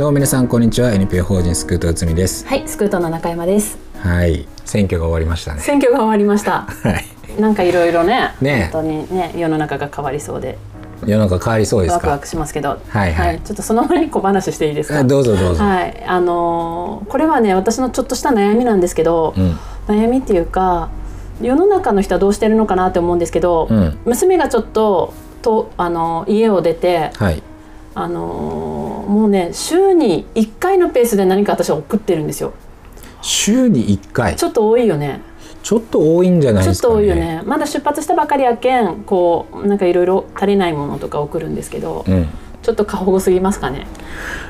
どうも皆さんこんにちは。NPO 法人スクートうつみです。はい、スクートの中山です。はい。選挙が終わりましたね。選挙が終わりました。はい。なんかいろいろね、ね。本当にね、世の中が変わりそうで、世の中変わりそうですワクワかクしますけど、はいはい。ちょっとその前に小話していいですか？あどうぞどうぞ、はい、あのーこれはね、私のちょっとした悩みなんですけど、うん。悩みっていうか、世の中の人はどうしてるのかなって思うんですけど、うん。娘がちょっととあの家を出て、はいあのーもうね週に1回のペースで何か私は送ってるんですよ。週に1回？ちょっと多いよね。ちょっと多いんじゃないちょっですかね。と多いよね。まだ出発したばかりやけんこうなんかいろいろ足りないものとか送るんですけど、うん。ちょっと過保護すぎますかね。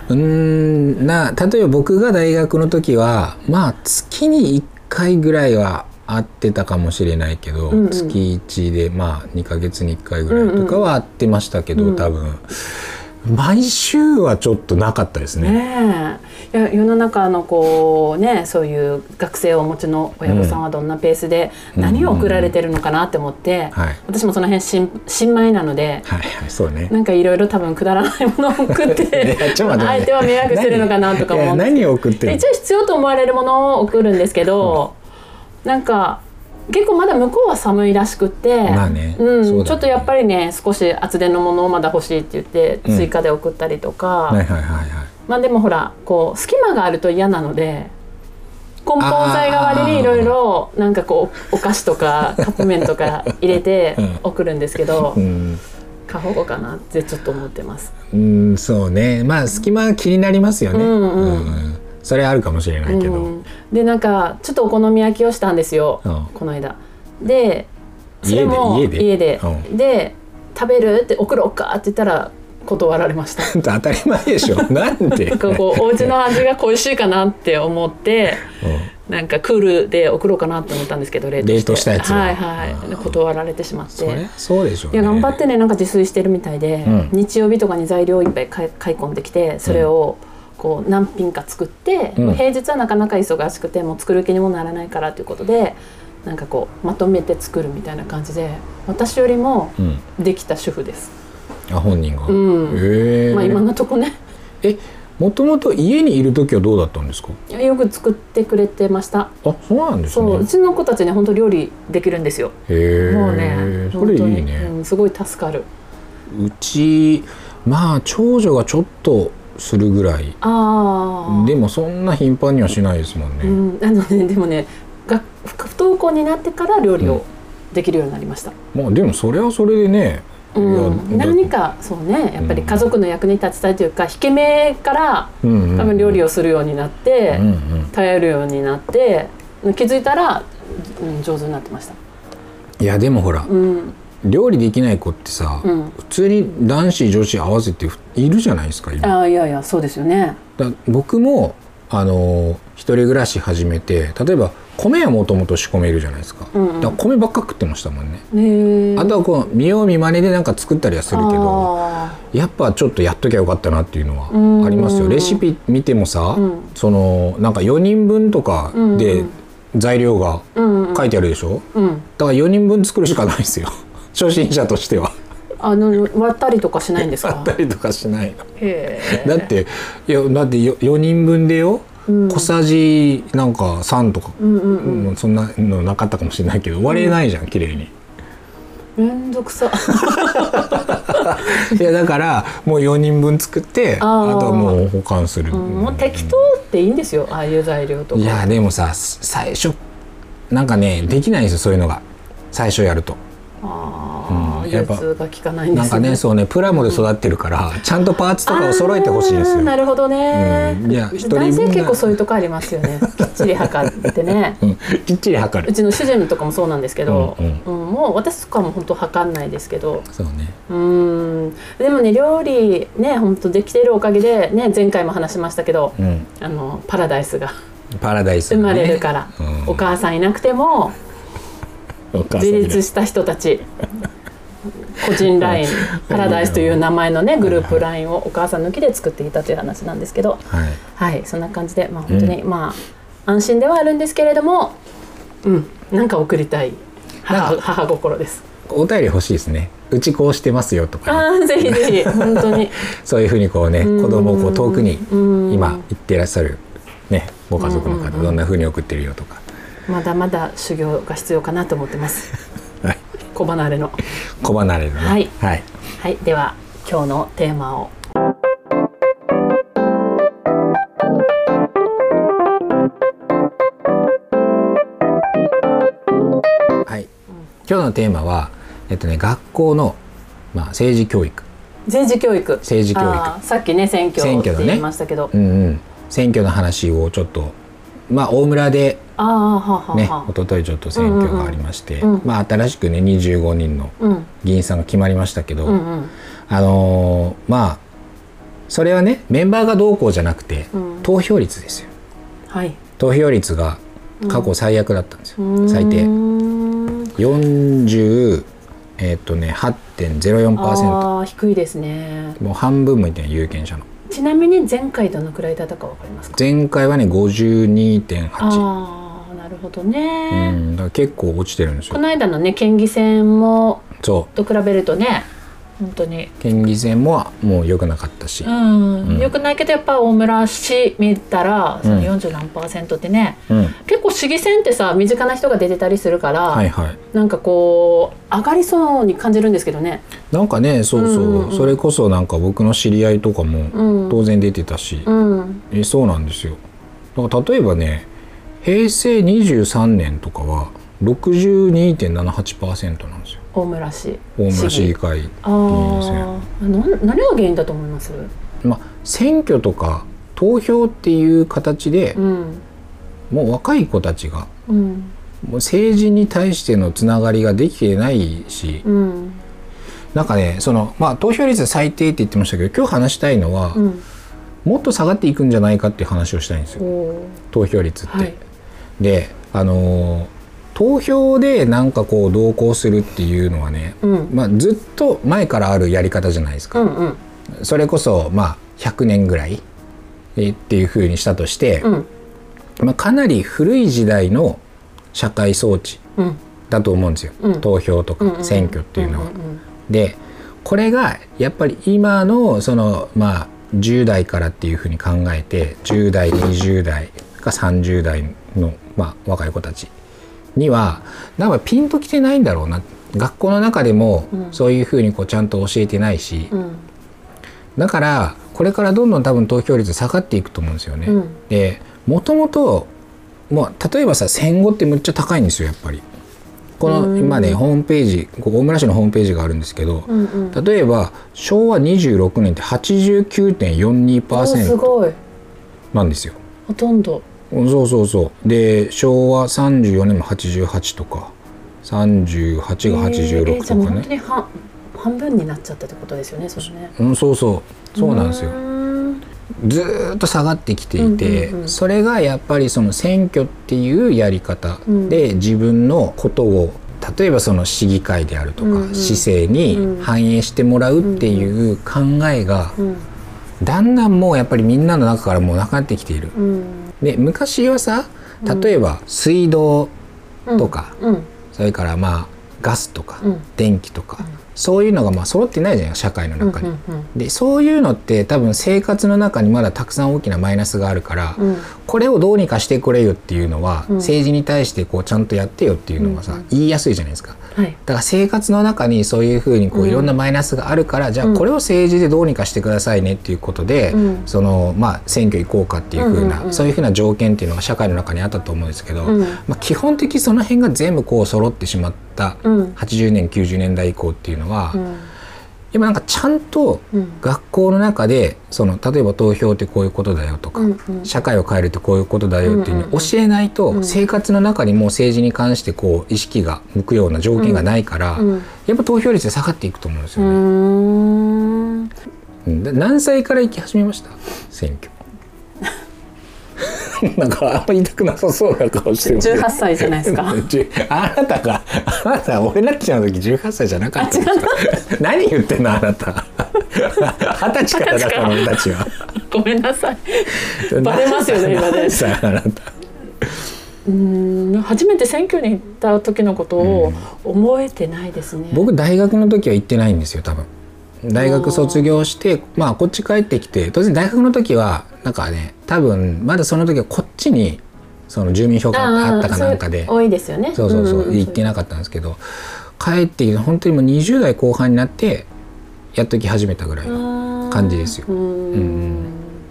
うーんな例えば僕が大学の時はまあ月に1回ぐらいは会ってたかもしれないけど、うんうん。月1でまあ2ヶ月に1回ぐらいとかは会ってましたけど、うん。多分毎週はちょっとなかったですね。ねえいや世の中のこうねそういう学生をお持ちの親御さんはどんなペースでうん何を送られてるのかなって思って、はい私もその辺新新米なので。はいはいそうね。なんかいろいろ多分くだらないものを送っいて 相手は迷惑してるのかなとか思って何を送ってる一応必要と思われるものを送るんですけど、なんか結構まだ向こうは寒いらしくって、まあねうんね。ちょっとやっぱりね少し厚手のものをまだ欲しいって言ってうん追加で送ったりとか、はいはいはいはい。まあでもほらこう隙間があると嫌なので梱包材代わりにいろいろなんかこうお菓子とかカップ麺とか入れて うん。送るんですけど、うん。過保護かなってちょっと思ってます。うんそうね。まあ隙間気になりますよね。うんうん。ん。それあるかもしれないけど。うんでなんかちょっとお好み焼きをしたんですよ、うん。この間。でそれも家で？家で？うで食べる？って送ろうか？って言ったら断られました。当たり前でしょ。なんで？なんかこうお家の味が恋しいかなって思ってなんかクールで送ろうかなって思ったんですけど冷凍したやつを。はいはい。断られてしまって。そうでしょうね。いや頑張ってねなんか自炊してるみたいで、うん。日曜日とかに材料いっぱい買い買い込んできてそれをこう何品か作って、うん平日はなかなか忙しくてもう作る気にもならないからということでなんかこうまとめて作るみたいな感じで私よりもうん。できた主婦です。あ本人が。うんへえ。まあ今のとこねえもともと家にいる時はどうだったんですか？よく作ってくれてました。あそうなんですね。そううちの子たちね本当料理できるんですよ。へえ。もうねそれいいね。うん、すごい助かる。うちまあ長女がちょっとするぐらい。ああ。でもそんな頻繁にはしないですもんね。うん、あのねでもねが不登校になってから料理をできるようになりました、まあでもそれはそれでね。うん、何かそうねやっぱり家族の役に立ちたいというか引け目からうんうん多分料理をするようになって、うんうん。頼るようになって気づいたら、うん、上手になってましたいやでもほらうん料理できない子ってさ、うん。普通に男子女子合わせているじゃないですか今。ああいやいやそうですよね。だ僕もあの一人暮らし始めて例えば米はもともと仕込めるじゃないですか,、うんうん。だから米ばっか食ってましたもんね、あとはこう見よう見まねでなんか作ったりはするけどあやっぱちょっとやっときゃよかったなっていうのうん。はありますよ。レシピ見てもさ、うん。そのなんか4人分とかでうん。材料が書いてあるでしょ、うん。だから4人分作るしかないですよ初心者としては。あの割ったりとかしないんですあかったりとかしない。のだっていやだってよ4人分でよ、うん。小さじなんか3とか、うんうんうん。うんそんなのなかったかもしれないけど割れないじゃん、綺麗に。めんどくさ。いやだからもう4人分作ってあとはもう保管する、うんもう適当っていいんですよああいう材料とか。いやでもさ最初なんかねできないんですよそういうのが。最初やるとああ、うんやっぱが効かないんでなんかすねねそうねプラモで育ってるから、ちゃんとパーツとかを揃えてほしいんですよ。なるほどね、うんいや男性が結構そういうとこありますよね。きっちり測ってね。うん、きっちり測る。うちの主人とかもそうなんですけど、ううん。んもう私とかも本当測んないですけど。そうね。うん。でもね料理ね本当できてるおかげでね前回も話しましたけど、うん。あのパラダイスがパラダイス、生ね、まれるから、うん。お母さんいなくても自に。立した人たち。個人 LINE パラダイスという名前のねグループ LINE をお母さん抜きで作っていたという話なんですけど。はい。はいそんな感じでまあ本当に、まあ安心ではあるんですけれどもうんなんか送りたい。母。母心です。お便り欲しいですね。うちこうしてますよとかね、ああぜひぜひ。本当に。そういうふうにこうねうん。子供をこう遠くにうん。今行ってらっしゃるねご家族の方うんうんうん。どんなふうに送ってるよとか、まだまだ修行が必要かなと思ってます。はい、小離れの。小離れのね。はい。はい、はい。では今日のテーマを。はい。今日のテーマはえっとね学校の、まあ、政治教育。政治教育。政治教育。さっきね選挙選挙のね言いましたけど、うんうん。選挙の話をちょっとまあ大村でねは一昨日ちょっと選挙がありまして、まあ新しくね25人のうん。議員さんが決まりましたけど、あのーまあそれはねメンバーがどうこうじゃなくて、うん。投票率ですよ。はい。投票率が過去最悪だったんですよ、最低うーん。40えーっとね8.04%ああ低いですね。もう半分もいってない有権者のちなみに前回どのくらいだったかわかりますか？前回はね52.8ああなるほどうね、んだから結構落ちてるんですよ。この間のね県議選もそう。と比べるとね本当に。県議選ももう良くなかったし、うん、うん。よくないけどやっぱ大村市見たらそのうん。40何パーセントってね、うん。結構市議選ってさ身近な人が出てたりするから、はいはい。なんかこう上がりそうに感じるんですけどね。なんかねそうそう,、うんうんうん。それこそなんか僕の知り合いとかもうん。当然出てたし、うん。えそうなんですよ。だから例えばね平成23年とかは62.78%なんですよ大村市。大村市議議会議員ああな何が原因だと思います？まあ選挙とか投票っていう形でう、ん。もう若い子たちがうん。もう政治に対してのつながりができてないし、うん。なんかねそのまあ投票率最低って言ってましたけど今日話したいのは、うん。もっと下がっていくんじゃないかっていう話をしたいんですよ。投票率って。はい。であのー投票でなんかこう同行するっていうのはね、うん。まあ、ずっと前からあるやり方じゃないですか。うんうん。それこそまあ100年ぐらいえっていう風にしたとして、うん。まあ、かなり古い時代の社会装置うん。だと思うんですよ、うん。投票とか選挙っていうのは。でこれがやっぱり今のそのまあ10代からっていうふうに考えて10代20代か30代の、まあ、若い子たちにはなんかピンときてないんだろうな。学校の中でもうん。そういうふうにこうちゃんと教えてないし、うん。だからこれからどんどん多分投票率下がっていくと思うんですよね。うん。でもともともう例えばさ戦後ってむっちゃ高いんですよやっぱり。このうん。今ねホームページここ大村市のホームページがあるんですけど、うんうん。例えば昭和26年っておーす89.42%ごい。なんですよ。ほとんどそうそうそう。で昭和34年も88とか。38がえー86じゃあもう本当とかね、に半半分になっちゃったってことですよねそれね。うん、そうそう。そうなんですよ。ずーっと下がってきていて、うんうんうん。それがやっぱりその選挙っていうやり方で自分のことを例えばその市議会であるとか、市政に反映してもらうっていう考えがうん。だんだんもうやっぱりみんなの中からもうなくなってきている。うんで昔はさ例えば水道とか、うん。それからまあガスとか、うん。電気とか、そういうのがまあ揃ってないじゃない社会の中に。うんうんでそういうのって多分生活の中にまだたくさん大きなマイナスがあるから、うん。これをどうにかしてくれよっていうのは、うん。政治に対してこうちゃんとやってよっていうのはさ、うん言いやすいじゃないですか。はい。だから生活の中にそういうふうにこううん。いろんなマイナスがあるから、じゃあこれを政治でどうにかしてくださいねっていうことで、うん。そのまあ選挙行こうかっていうふうな、うんうんうん。そういうふうな条件っていうのが社会の中にあったと思うんですけど、うん。まあ、基本的にその辺が全部こう揃ってしまったうん。80年90年代以降っていうのは、うん。今なんかちゃんとうん。学校の中でその例えば投票ってこういうことだよとか、うんうん。社会を変えるってこういうことだよっていうふうに教えないと、うん。生活の中にもう政治に関してこう意識が向くような条件がないから、うん。やっぱ投票率で下がっていくと思うんですうよね。何歳から行き始めました？選挙 なんかあんま言いたくなさそうな顔してる18歳じゃないですか。あなたがあなた俺らっちゃんの時18歳じゃなかった何言ってんのあなた。二十歳からだったの俺たちは。ごめんなさい。バレますよね今ね。何歳あなた？うん初めて選挙に行った時のことを覚えてないですね。僕大学の時は行ってないんですよ多分大学卒業してまあこっち帰ってきて当然大学の時はなんかね多分まだその時はこっちにその住民票があったかなんかで。多いですよね。そうそうそう、んん行ってなかったんですけど帰ってきて本当にもう20代後半になってやっとき始めたぐらいの感じですよ。うんうん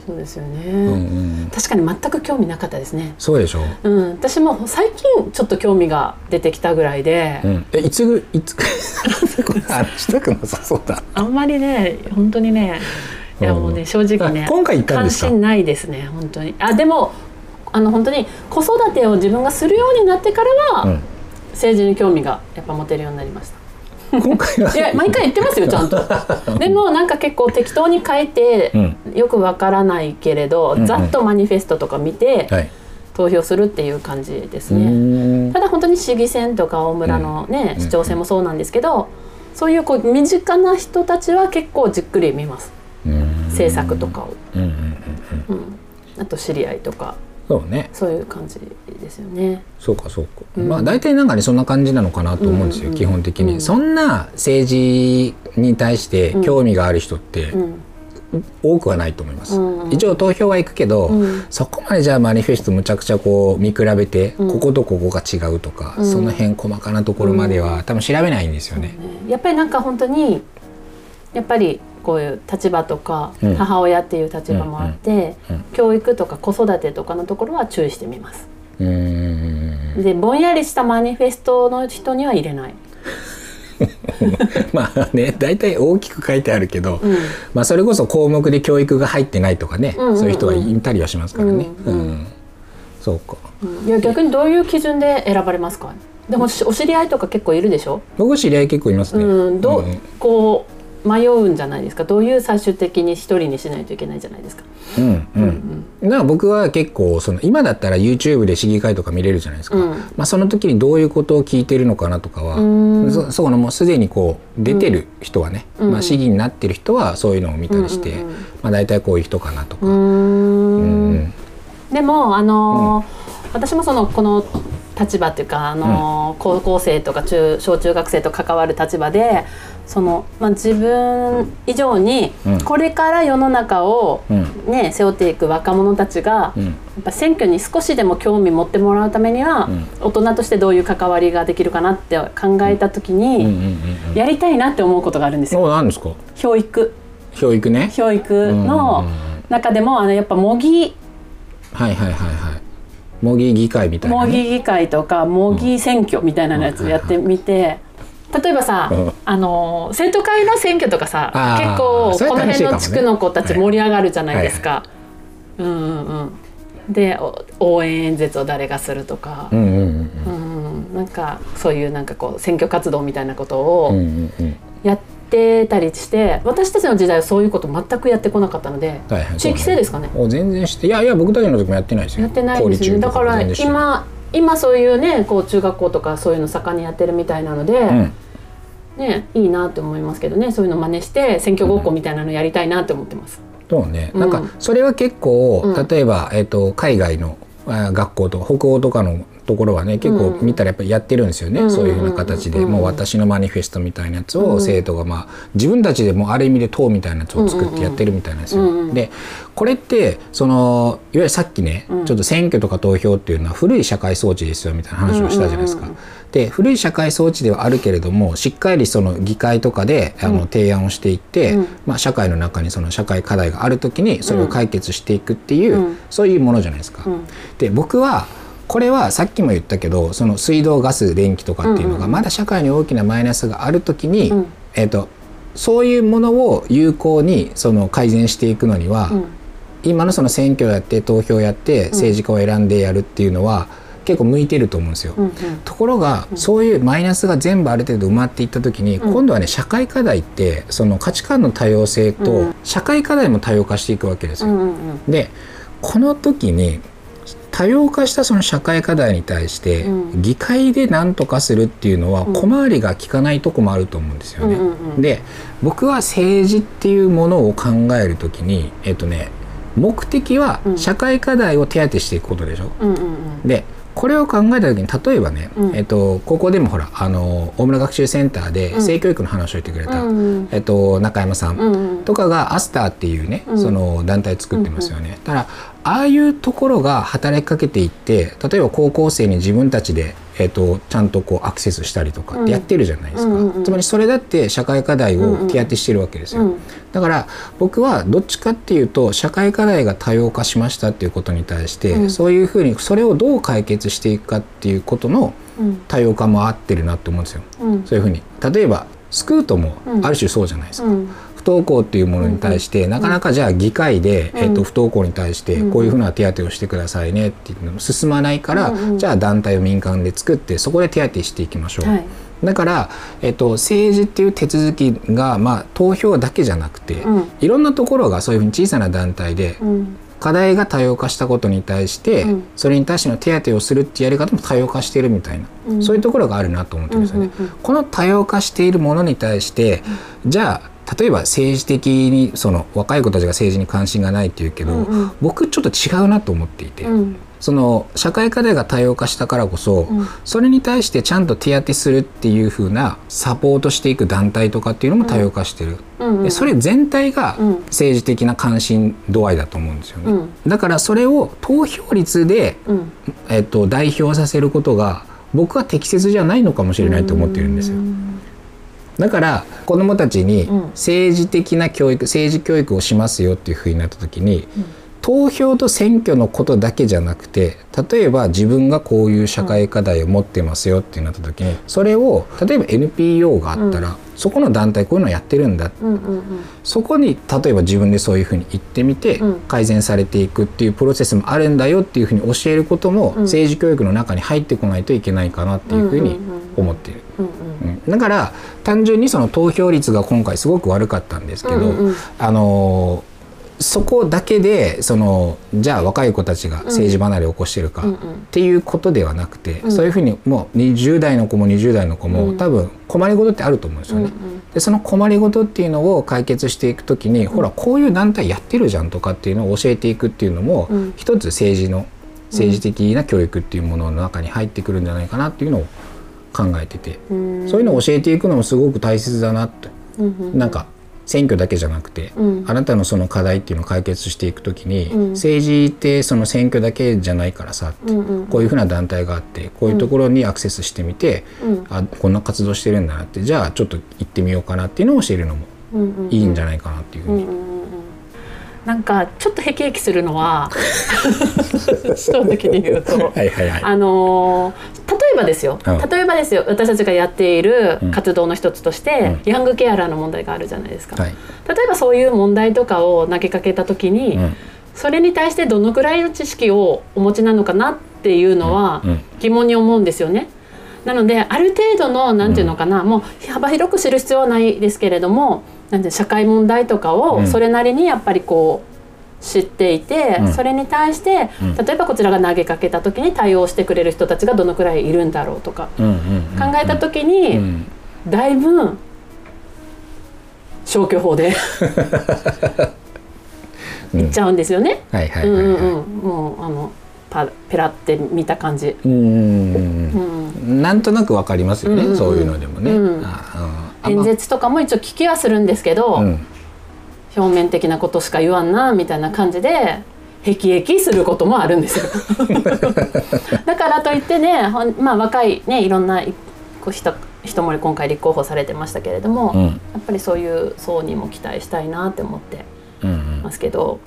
そうですよね、うんうん、確かに全く興味なかったですね。そうでしょう、うん、私も最近ちょっと興味が出てきたぐらいで、うん、えいつぐいつ したくなさそうだ。あんまりね本当にねいやうんもうね正直ねあ今回行ったん関ですか？心ないですね本当に。あでもあの本当に子育てを自分がするようになってからは、うん。政治に興味がやっぱ持てるようになりました。今回は。いや毎回言ってますよ ちゃんと。でもなんか結構適当に書いて、うん。よくわからないけれど、んうん。ざっとマニフェストとか見て、はい。投票するっていう感じですうね。ただ本当に市議選とか大村のね、うん。市長選もそうなんですけど、そういうこう身近な人たちは結構じっくり見ます。うん。政策とかを、うんうんうんうん。うん、あと知り合いとか。そうね。そういう感じですよね。そうかそうか、うん。まあ大体なんかねそんな感じなのかなと思うんですよ、うんうん基本的に、うん。そんな政治に対して興味がある人ってうん。多くはないと思います、うん一応投票は行くけど、うん。そこまでじゃあマニフェストむちゃくちゃこう見比べて、うん。こことここが違うとか、うん。その辺細かなところまでは多分調べないんですよね、ね。やっぱりなんか本当にやっぱりこういう立場とか、うん。母親っていう立場もあって、教育とか子育てとかのところは注意してみます。うーん。でぼんやりしたマニフェストの人には入れない。まあね大体大きく書いてあるけど、うん。まあそれこそ項目で教育が入ってないとかね、うんうんうん。そういう人はいたりはしますからね、うんうんうん。そうか。うん。いや逆にどういう基準で選ばれますか？でもしお知り合いとか結構いるでしょ、僕知り合い結構いますね、うん、どう、うん。こう迷うんじゃないですか。どういう最終的に一人にしないといけないじゃないですか。うんうん。だから僕は結構その今だったら YouTube で市議会とか見れるじゃないですか、うん。まあ、その時にどういうことを聞いてるのかなとかは、うん。そそこのもうすでにこう出てる人はね、うん。まあ、市議になってる人はそういうのを見たりして、うんうんうん。まあ、大体こういう人かなとか。うん。でもあのー私もそのこの立場っていうか、あのー高校生とか中小中学生と関わる立場でその、まあ、自分以上にうん。これから世の中を、うん。ね背負っていく若者たちが、うん。やっぱ選挙に少しでも興味持ってもらうためには、うん。大人としてどういう関わりができるかなって考えた時に、やりたいなって思うことがあるんですよ。お何ですか？教育。教育ね。教育の中でもあのやっぱ模擬はいはいはいはい模擬議会みたいな、ね、模擬議会とか模擬選挙みたいなやつやってみて。例えばさ、うん。あの生徒会の選挙とかさ結構この辺の地区の子たち盛り上がるじゃないですか。うんうんうん、でお応援演説を誰がするとか。う、んうんうんうん。なんかそういうなんかこう選挙活動みたいなことをやってたりして私たちの時代はそういうこと全くやってこなかったので、はいはい地域性ですかね？お全然していやいや僕たちの時もやってないですよ。やってないんですよねだから今今そういうねこう中学校とかそういうの盛んにやってるみたいなので、うん。ねいいなって思いますけどね。そういうの真似して選挙ごっこみたいなのやりたいなって思ってます。そうね、うん。なんかそれは結構、うん。例えば、えっと海外のあ学校とか北欧とかのところはね結構見たらやっぱりやってるんですよね、うん。そういうふうな形で、うんもう私のマニフェストみたいなやつをうん生徒がまあ自分たちでもある意味で党みたいなやつを作ってやってるみたいなんですよ。うんうん。でこれってそのいわゆるさっきね、うん。ちょっと選挙とか投票っていうのは古い社会装置ですよみたいな話をしたじゃないですか。うんうんうんで古い社会装置ではあるけれどもしっかりその議会とかであの、うん提案をしていって、うん。まあ、社会の中にその社会課題がある時にそれを解決していくっていう、うん。そういうものじゃないですか。うん。で僕はこれはさっきも言ったけどその水道ガス電気とかっていうのうんうん。がまだ社会に大きなマイナスがある時に、うん。えー、とそういうものを有効にその改善していくのには、うん。今のその選挙をやって投票をやって政治家を選んでやるっていうのは結構向いてると思うんですよ。うんうん。ところが、そういうマイナスが全部ある程度埋まっていった時に、うん。今度はね社会課題ってその価値観の多様性と、うん。社会課題も多様化していくわけですよ。うんうん。でこの時に多様化したその社会課題に対して、うん。議会で何とかするっていうのはうん。小回りが利かないとこもあると思うんですよね。うんうんうん。で僕は政治っていうものを考える時にえっとね目的はうん。社会課題を手当てしていくことでしょ？うんうんでこれを考えた時に例えばね、うん。えっと、ここでもほらあの大村学習センターでうん。性教育の話を言ってくれた、うんえっと、中山さんとかがアスターっていうね、うん。その団体作ってますよね。だからああいうところが働きかけていって例えば高校生に自分たちで、えっと、ちゃんとこうアクセスしたりとかってやってるじゃないですか、うんうんうん。つまりそれだって社会課題を手当てしてるわけですよ。うん。だから僕はどっちかっていうと社会課題が多様化しましたっていうことに対して、うん。そういうふうにそれをどう解決していくかっていうことのうん。多様化も合ってるなって思うんですよ。うん。そういうふうに。例えばスクートもうん。ある種そうじゃないですか。登校っていうものに対して、なかなかじゃあ議会で、うん。えっと不登校に対してうん。こういうふうな手当をしてくださいねっていうのも進まないから、じゃあ団体を民間で作ってそこで手当していきましょう。はい。だから、えっと、政治っていう手続きが、まあ、投票だけじゃなくて、うん。いろんなところがそういうふうに小さな団体でうん。課題が多様化したことに対して、うん。それに対しての手当をするっていうやり方も多様化しているみたいな、うん。そういうところがあるなと思ってるんですよね。この多様化しているものに対して、じゃあ例えば政治的にその若い子たちが政治に関心がないっていうけど、うんうん。僕ちょっと違うなと思っていて、うん。その社会課題が多様化したからこそ、うん。それに対してちゃんと手当てするっていう風なサポートしていく団体とかっていうのも多様化してる、うんうん。でそれ全体がうん。政治的な関心度合いだと思うんですよね、うん。だからそれを投票率で、うん。えっと、代表させることが僕は適切じゃないのかもしれないと思ってるんですよ。だから子どもたちにうん。政治的な教育政治教育をしますよっていうふうになった時に、投票と選挙のことだけじゃなくて例えば自分がこういう社会課題を持ってますよってなった時にそれを例えば NPO があったら、そこの団体こういうのやってるんだ。うんうんうん。そこに例えば自分でそういうふうに言ってみてうん。改善されていくっていうプロセスもあるんだよっていうふうに教えることもうん。政治教育の中に入ってこないといけないかなっていうふうに思っている。うんうん。うんだから単純にその投票率が今回すごく悪かったんですけど、うんうん。うんあのーそこだけでそのじゃあ若い子たちが政治離れを起こしてるかうんうん。っていうことではなくて、うん。そういうふうにもう20代の子も20代の子も、うん。多分困りごとってあると思うんですよね。うんでその困りごとっていうのを解決していくときに、ほらこういう団体やってるじゃんとかっていうのを教えていくっていうのも、うん。一つ政治の政治的な教育っていうものの中に入ってくるんじゃないかなっていうのを考えてて、うん。そういうのを教えていくのもすごく大切だなって、うなんか選挙だけじゃなくて、うん。あなたのその課題っていうのを解決していくときに、うん。政治ってその選挙だけじゃないからさって、うんうんこういうふうな団体があってこういうところにアクセスしてみて、うん。あこんな活動してるんだなってじゃあちょっと行ってみようかなっていうのを教えるのもいいんじゃないかなっていうふうに、なんかちょっとへきへきするのは 正直に言うと。はいはいはい。あのー例えばですよ、うん例えばですよ私たちがやっている活動の一つとして、うヤングケアラーの問題があるじゃないですか、はい。例えばそういう問題とかを投げかけた時に、うんそれに対してどのくらいの知識をお持ちなのかなっていうのはうん疑問に思うんですよね。なのである程度のなんていうのかな、もう幅広く知る必要はないですけれどもなんて社会問題とかうをん。それなりにやっぱりこう知っていて、うん。それに対してうん。例えばこちらが投げかけた時に対応してくれる人たちがどのくらいいるんだろうとかうんうんうん考えた時うにんだいぶ消去法でうん。いっちゃうんですよね。はいはいはいはい。うんうんうん、もうあのパペラって見た感じ。うん。うんうんうん、うんなんとなくわかりますよね、うん。うんうんそういうのでもね。うん。演説とかも一応聞きはするんですけど、あうん。表面的なことしか言わんなみたいな感じで。へきへきすることもあるんですよ。だからといってねほんまあ若いねいろんないこう人人も今回立候補されてましたけれども、うん。やっぱりそういう層にも期待したいなって思ってうんうん。ますけど、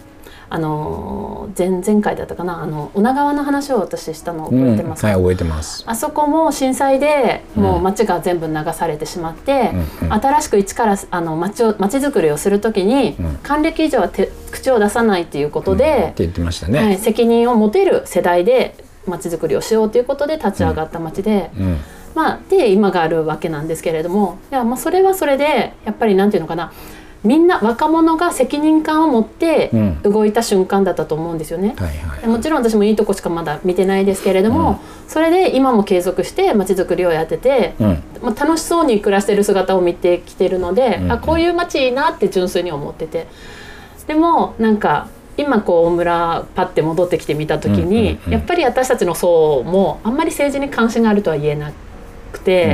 あのー前々回だったかなあの女川の話を私したのを覚えてますか、はい覚えてます。あそこも震災でもう町が全部流されてしまって、うんうん。新しく一からあの町を町づくりをするときに、うん。還暦以上は手口を出さないということってで、言ってましたはい、ね。責任を持てる世代で町づくりをしようということで立ち上がった町で、うん。まあ、で今があるわけなんですけれどもいや、まあ、それはそれでやっぱりなんていうのかなみんな若者が責任感を持ってうん。動いた瞬間だったと思うんですよね。もちろん私もいいとこしかまだ見てないですけれども、それで今も継続して街づくりをやってて、うん。まあ、楽しそうに暮らしてる姿を見てきてるので、うん。あこういう街いいなって純粋に思ってて。でもなんか今こう大村パッて戻ってきてみた時に、うんうんうん。やっぱり私たちの層もあんまり政治に関心があるとは言えなくて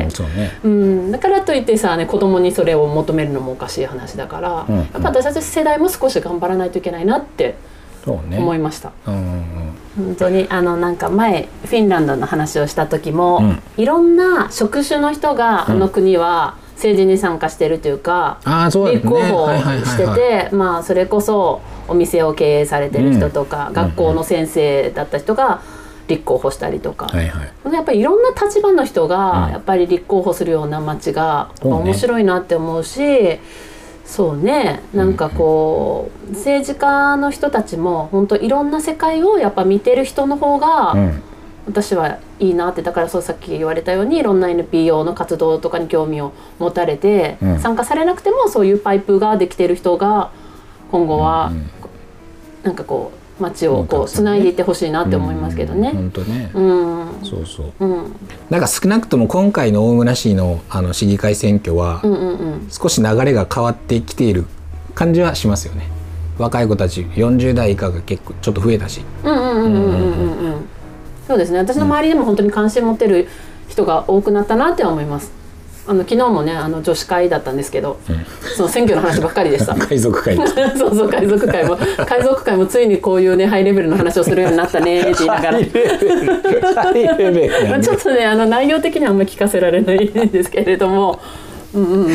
うん、そうね。うん。だからといってさ、ね、子供にそれを求めるのもおかしい話だから、うんうん。やっぱ私たち世代も少し頑張らないといけないなってそうね。思いました。うんうんうん。本当にあのなんか前フィンランドの話をした時も、うん。いろんな職種の人がうん。あの国は政治に参加してるというか、うだね。立候補しててまあそれこそお店を経営されてる人とか、うん。学校の先生だった人が立候補したりとか、はいはい。やっぱりいろんな立場の人がうん。やっぱり立候補するような街が面白いなって思うしそうね。なんかこう政治家の人たちも本当いろんな世界をやっぱ見てる人の方がうん。私はいいなってだからそうさっき言われたようにいろんな NPO の活動とかに興味を持たれて、うん。参加されなくてもそういうパイプができてる人が今後はうん。なんかこう街をこうつないでいってほしいなって思いますけどね。本当ね。うん、そうそう。うん、なんか少なくとも今回の大村市のあの市議会選挙はうんうんうん。少し流れが変わってきている感じはしますよね。若い子たち40代以下が結構ちょっと増えたし。うんうんうんうんうんうんうん。そうですね。私の周りでも本当に関心持ってる人が多くなったなって思いますあの昨日もねあの女子会だったんですけど、その選挙の話ばっかりでした。海賊会。そうそう海賊会も海賊会もついにこういうねハイレベルの話をするようになったねって言いながら。ちょっとねあの内容的にはあんまり聞かせられないんですけれども。うんうん。うん。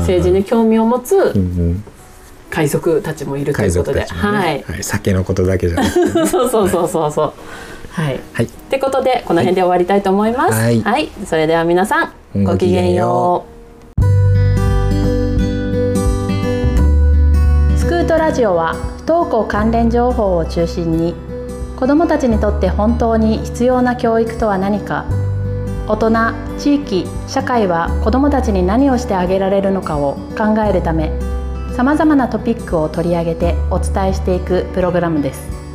政治に興味を持つうんうん海賊たちもいるとい海うことで、ね。はい。はい。酒のことだけじゃなくて そうそうそうそうそう。はい。はい。ってことでこの辺で終わりたいと思います。はい。はい、それでは皆さんごきげんよう。スクートラジオは不登校関連情報を中心に子どもたちにとって本当に必要な教育とは何か。大人地域社会は子どもたちに何をしてあげられるのかを考えるためさまざまなトピックを取り上げてお伝えしていくプログラムです。